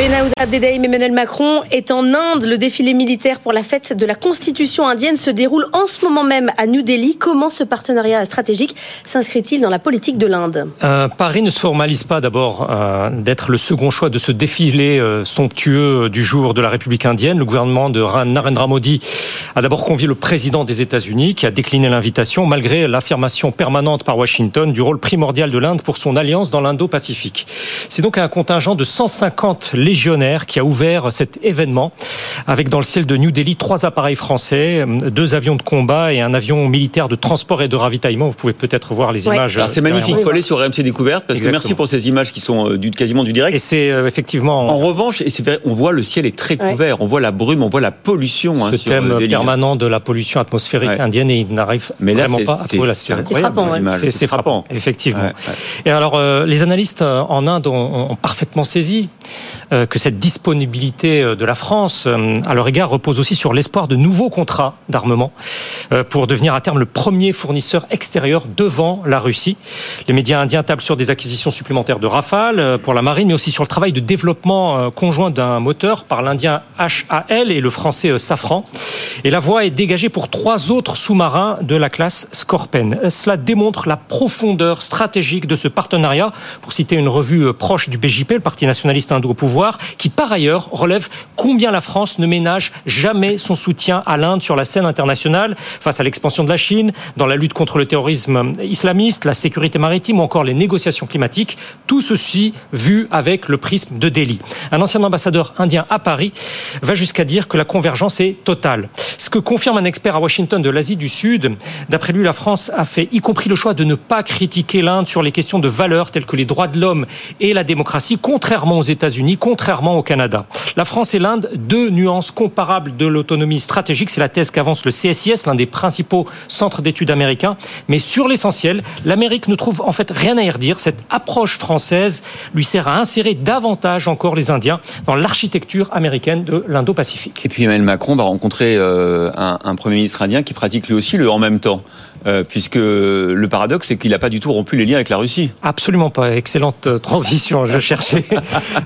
Benaouda Abdedaïm Emmanuel Macron est en Inde. Le défilé militaire pour la fête de la Constitution indienne se déroule en ce moment même à New Delhi. Comment ce partenariat stratégique s'inscrit-il dans la politique de l'Inde? Euh, Paris ne se formalise pas d'abord euh, d'être le second choix de ce défilé euh, somptueux du jour de la République indienne. Le gouvernement de Narendra Modi a d'abord convié le président des États-Unis qui a décliné l'invitation malgré l'affirmation permanente par Washington du rôle primordial de l'Inde pour son alliance dans l'Indo-Pacifique. C'est donc un contingent de 150 légionnaire qui a ouvert cet événement avec dans le ciel de New Delhi trois appareils français, deux avions de combat et un avion militaire de transport et de ravitaillement. Vous pouvez peut-être voir les images. C'est magnifique. Il faut aller sur RMC Découverte parce que merci pour ces images qui sont euh, du, quasiment du direct. Et c'est euh, effectivement. En revanche, et vrai, on voit le ciel est très couvert. On voit la brume, on voit la pollution. Hein, Ce thème euh, permanent de la pollution atmosphérique indienne et il n'arrive vraiment pas à trouver la situation. C'est frappant. C'est frappant, effectivement. Et alors, les analystes en Inde ont, ont parfaitement saisi que cette disponibilité euh, de la France euh, à leur égard repose aussi sur l'espoir de nouveaux contrats d'armement euh, pour devenir à terme le premier fournisseur extérieur devant la Russie. Les médias indiens tablent sur des acquisitions supplémentaires de Rafale pour la marine, mais aussi sur le travail de développement conjoint d'un moteur par l'indien HAL et le français Safran. Et la voie est dégagée pour trois autres sous-marins de la classe Scorpen. Cela démontre la profondeur stratégique de ce partenariat. Pour citer une revue proche du BJP, le Parti nationaliste indo au pouvoir, qui par ailleurs relève combien la France ne ménage jamais son soutien à l'Inde sur la scène internationale face à l'expansion de la Chine, dans la lutte contre le terrorisme islamiste, la sécurité maritime ou encore les négociations climatiques. Tout ceci vu avec le prisme de Delhi. Un ancien ambassadeur indien à Paris va jusqu'à dire que la convergence est totale. Ce que confirme un expert à Washington de l'Asie du Sud. D'après lui, la France a fait y compris le choix de ne pas critiquer l'Inde sur les questions de valeurs telles que les droits de l'homme et la démocratie, contrairement aux États-Unis, contrairement au Canada. La France et l'Inde, deux nuances comparables de l'autonomie stratégique. C'est la thèse qu'avance le CSIS, l'un des principaux centres d'études américains. Mais sur l'essentiel, l'Amérique ne trouve en fait rien à y redire. Cette approche française lui sert à insérer davantage encore les Indiens dans l'architecture américaine de l'Indo-Pacifique. Et puis Emmanuel Macron va rencontrer euh, un, un Premier ministre indien qui pratique lui aussi le en même temps. Euh, puisque le paradoxe, c'est qu'il n'a pas du tout rompu les liens avec la Russie. Absolument pas. Excellente euh, transition, je cherchais.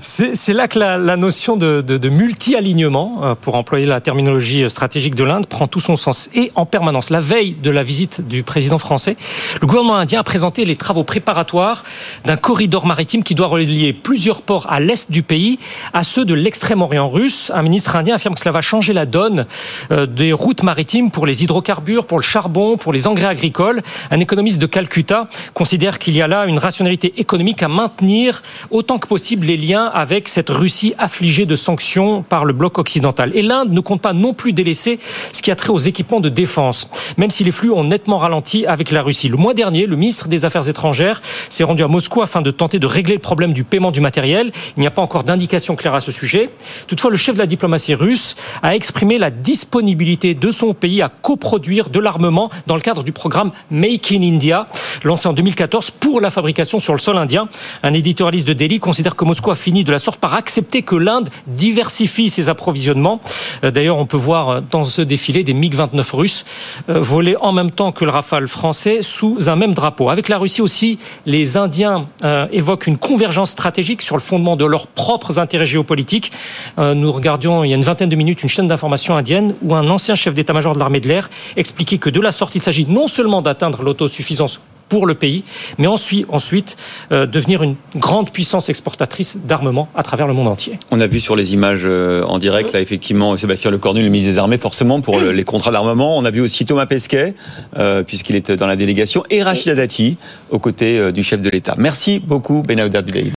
c'est là que la, la notion de, de, de multi-alignement, euh, pour employer la terminologie stratégique de l'Inde, prend tout son sens. Et en permanence, la veille de la visite du président français, le gouvernement indien a présenté les travaux préparatoires d'un corridor maritime qui doit relier plusieurs ports à l'est du pays à ceux de l'extrême-orient russe. Un ministre indien affirme que cela va changer la donne des routes maritimes pour les hydrocarbures, pour le charbon, pour les engrais agricole. Un économiste de Calcutta considère qu'il y a là une rationalité économique à maintenir autant que possible les liens avec cette Russie affligée de sanctions par le bloc occidental. Et l'Inde ne compte pas non plus délaisser ce qui a trait aux équipements de défense, même si les flux ont nettement ralenti avec la Russie. Le mois dernier, le ministre des Affaires étrangères s'est rendu à Moscou afin de tenter de régler le problème du paiement du matériel. Il n'y a pas encore d'indication claire à ce sujet. Toutefois, le chef de la diplomatie russe a exprimé la disponibilité de son pays à coproduire de l'armement dans le cadre du programme Make in India, lancé en 2014 pour la fabrication sur le sol indien. Un éditorialiste de Delhi considère que Moscou a fini de la sorte par accepter que l'Inde diversifie ses approvisionnements. Euh, d'ailleurs, on peut voir euh, dans ce défilé des MiG-29 russes euh, voler en même temps que le Rafale français sous un même drapeau. Avec la Russie aussi, les Indiens évoquent une convergence stratégique sur le fondement de leurs propres intérêts géopolitiques. Nous regardions il y a une vingtaine de minutes une chaîne d'information indienne où un ancien chef d'état-major de l'armée de l'air expliquait que de la sorte, il s'agit non seulement d'atteindre l'autosuffisance pour le pays, mais ensuite, ensuite euh, devenir une grande puissance exportatrice d'armement à travers le monde entier. On a vu sur les images euh, en direct, là, effectivement, Sébastien Lecornu, le ministre des Armées, forcément, pour les contrats d'armement. On a vu aussi Thomas Pesquet, euh, puisqu'il était dans la délégation, et Rachida Dati, aux côtés du chef de l'État. Merci beaucoup, Benahouda